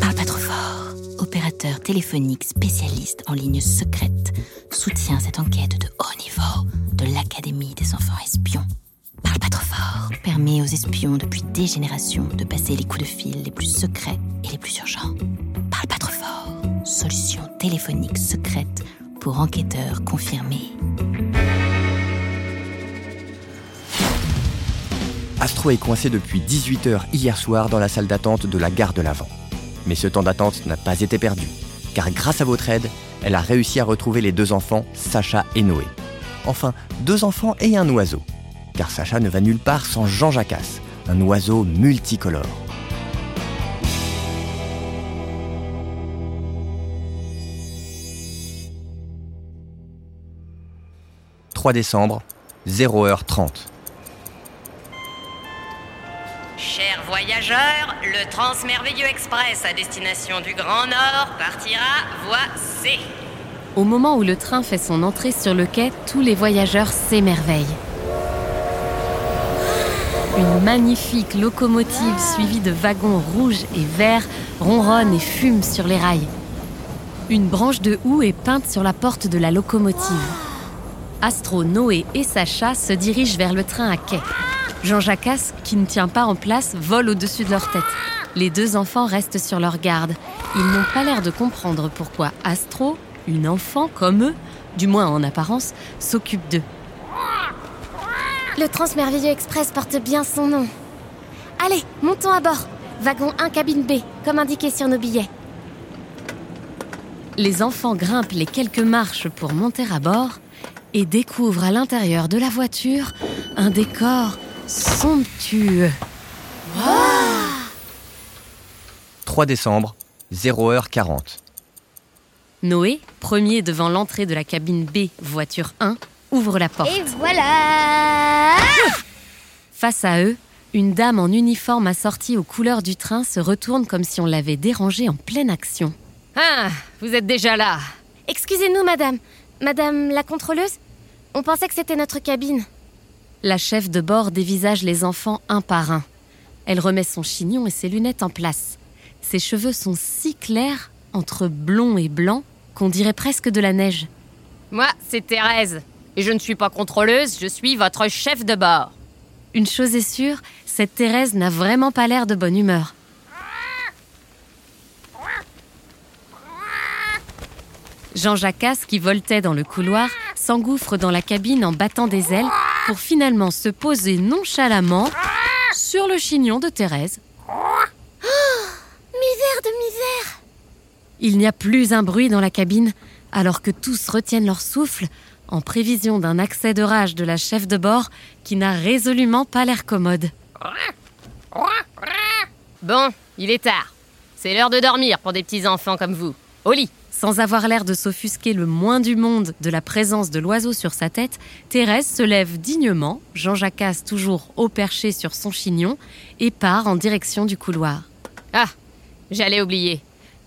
Parle pas trop fort. Opérateur téléphonique spécialiste en ligne secrète soutient cette enquête de haut niveau de l'Académie des enfants espions. Parle pas trop fort. Permet aux espions depuis des générations de passer les coups de fil les plus secrets et les plus urgents. Parle pas trop fort. Solution téléphonique secrète pour enquêteurs confirmés. Astro est coincé depuis 18h hier soir dans la salle d'attente de la gare de l'Avent. Mais ce temps d'attente n'a pas été perdu, car grâce à votre aide, elle a réussi à retrouver les deux enfants, Sacha et Noé. Enfin, deux enfants et un oiseau, car Sacha ne va nulle part sans Jean Jacasse, un oiseau multicolore. « 3 décembre, 0h30. Chers voyageurs, le Transmerveilleux Express à destination du Grand Nord partira voie C. Au moment où le train fait son entrée sur le quai, tous les voyageurs s'émerveillent. Une magnifique locomotive suivie de wagons rouges et verts ronronne et fume sur les rails. Une branche de houx est peinte sur la porte de la locomotive. Astro, Noé et Sacha se dirigent vers le train à quai. Jean Jacasse, qui ne tient pas en place, vole au-dessus de leur tête. Les deux enfants restent sur leur garde. Ils n'ont pas l'air de comprendre pourquoi Astro, une enfant comme eux, du moins en apparence, s'occupe d'eux. Le Transmerveilleux Express porte bien son nom. Allez, montons à bord. Wagon 1, cabine B, comme indiqué sur nos billets. Les enfants grimpent les quelques marches pour monter à bord et découvrent à l'intérieur de la voiture un décor somptueux. 3 décembre, 0h40. Noé, premier devant l'entrée de la cabine B, voiture 1, ouvre la porte. Et voilà Face à eux, une dame en uniforme assortie aux couleurs du train se retourne comme si on l'avait dérangée en pleine action. Ah, vous êtes déjà là. Excusez-nous, madame. Madame la contrôleuse On pensait que c'était notre cabine. La chef de bord dévisage les enfants un par un. Elle remet son chignon et ses lunettes en place. Ses cheveux sont si clairs, entre blond et blanc, qu'on dirait presque de la neige. Moi, c'est Thérèse. Et je ne suis pas contrôleuse, je suis votre chef de bord. Une chose est sûre, cette Thérèse n'a vraiment pas l'air de bonne humeur. Jean Jacasse, qui voltait dans le couloir, s'engouffre dans la cabine en battant des ailes pour finalement se poser nonchalamment sur le chignon de Thérèse. Misère de misère Il n'y a plus un bruit dans la cabine, alors que tous retiennent leur souffle en prévision d'un accès de rage de la chef de bord qui n'a résolument pas l'air commode. Bon, il est tard. C'est l'heure de dormir pour des petits enfants comme vous. Au lit. Sans avoir l'air de s'offusquer le moins du monde de la présence de l'oiseau sur sa tête, Thérèse se lève dignement, Jean Jacasse toujours au perché sur son chignon, et part en direction du couloir. Ah, j'allais oublier.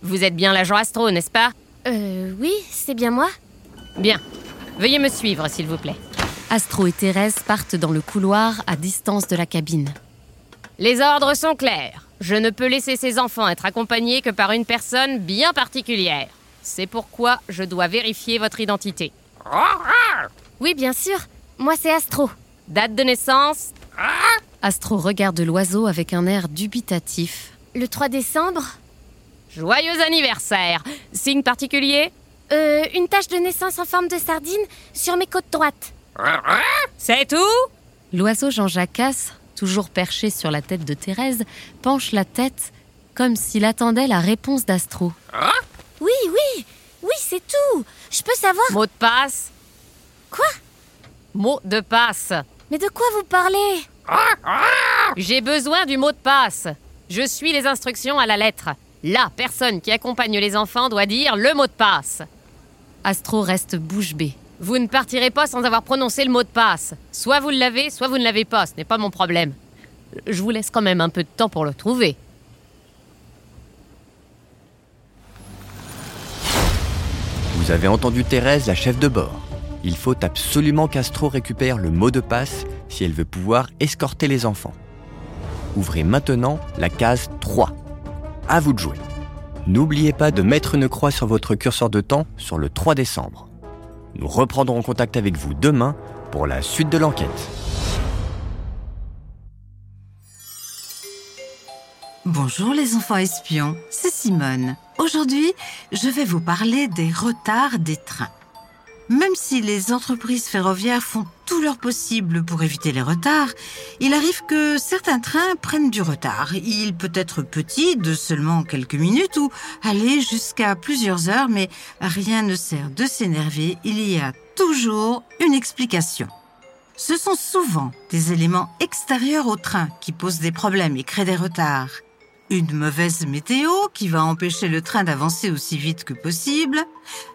Vous êtes bien l'agent Astro, n'est-ce pas? Euh, oui, c'est bien moi Bien. Veuillez me suivre, s'il vous plaît. Astro et Thérèse partent dans le couloir à distance de la cabine. Les ordres sont clairs. Je ne peux laisser ces enfants être accompagnés que par une personne bien particulière. C'est pourquoi je dois vérifier votre identité. Oui, bien sûr. Moi, c'est Astro. Date de naissance Astro regarde l'oiseau avec un air dubitatif. Le 3 décembre Joyeux anniversaire Signe particulier Euh, une tache de naissance en forme de sardine sur mes côtes droites. C'est tout L'oiseau Jean Jacasse, toujours perché sur la tête de Thérèse, penche la tête comme s'il attendait la réponse d'Astro. Oui, c'est tout. Je peux savoir. Mot de passe Quoi? Mot de passe Mais de quoi vous parlez? J'ai besoin du mot de passe. Je suis les instructions à la lettre. La personne qui accompagne les enfants doit dire le mot de passe. Astro reste bouche bée. Vous ne partirez pas sans avoir prononcé le mot de passe. Soit vous l'avez, soit vous ne l'avez pas. Ce n'est pas mon problème. Je vous laisse quand même un peu de temps pour le trouver. Vous avez entendu Thérèse, la chef de bord. Il faut absolument qu'Astro récupère le mot de passe si elle veut pouvoir escorter les enfants. Ouvrez maintenant la case 3. À vous de jouer. N'oubliez pas de mettre une croix sur votre curseur de temps sur le 3 décembre. Nous reprendrons contact avec vous demain pour la suite de l'enquête. Bonjour les enfants espions, c'est Simone. Aujourd'hui, je vais vous parler des retards des trains. Même si les entreprises ferroviaires font tout leur possible pour éviter les retards, il arrive que certains trains prennent du retard. Il peut être petit, de seulement quelques minutes, ou aller jusqu'à plusieurs heures, mais rien ne sert de s'énerver, il y a toujours une explication. Ce sont souvent des éléments extérieurs au train qui posent des problèmes et créent des retards une mauvaise météo qui va empêcher le train d'avancer aussi vite que possible,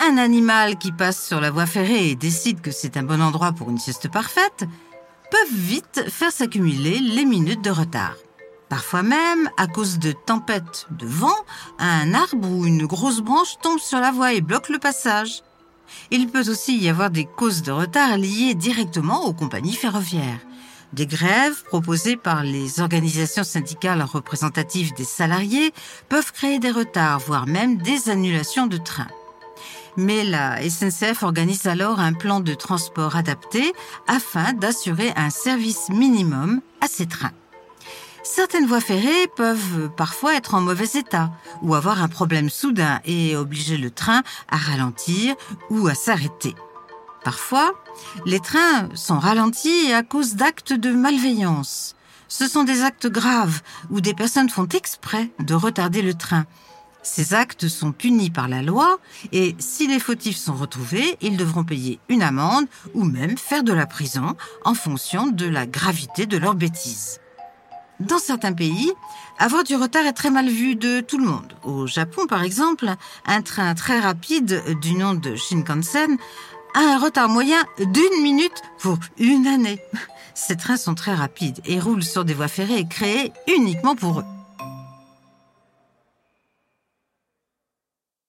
un animal qui passe sur la voie ferrée et décide que c'est un bon endroit pour une sieste parfaite, peuvent vite faire s'accumuler les minutes de retard. Parfois même, à cause de tempêtes de vent, un arbre ou une grosse branche tombe sur la voie et bloque le passage. Il peut aussi y avoir des causes de retard liées directement aux compagnies ferroviaires. Des grèves proposées par les organisations syndicales représentatives des salariés peuvent créer des retards, voire même des annulations de trains. Mais la SNCF organise alors un plan de transport adapté afin d'assurer un service minimum à ces trains. Certaines voies ferrées peuvent parfois être en mauvais état ou avoir un problème soudain et obliger le train à ralentir ou à s'arrêter. Parfois, les trains sont ralentis à cause d'actes de malveillance. Ce sont des actes graves où des personnes font exprès de retarder le train. Ces actes sont punis par la loi et si les fautifs sont retrouvés, ils devront payer une amende ou même faire de la prison en fonction de la gravité de leur bêtise. Dans certains pays, avoir du retard est très mal vu de tout le monde. Au Japon, par exemple, un train très rapide du nom de Shinkansen a un retard moyen d'une minute pour une année. Ces trains sont très rapides et roulent sur des voies ferrées créées uniquement pour eux.